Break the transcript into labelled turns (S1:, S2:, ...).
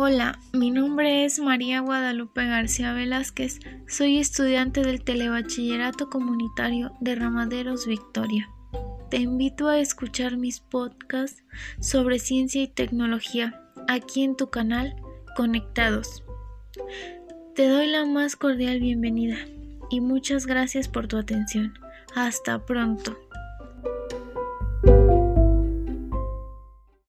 S1: Hola, mi nombre es María Guadalupe García Velázquez, soy estudiante del Telebachillerato Comunitario de Ramaderos Victoria. Te invito a escuchar mis podcasts sobre ciencia y tecnología aquí en tu canal Conectados. Te doy la más cordial bienvenida y muchas gracias por tu atención. Hasta pronto.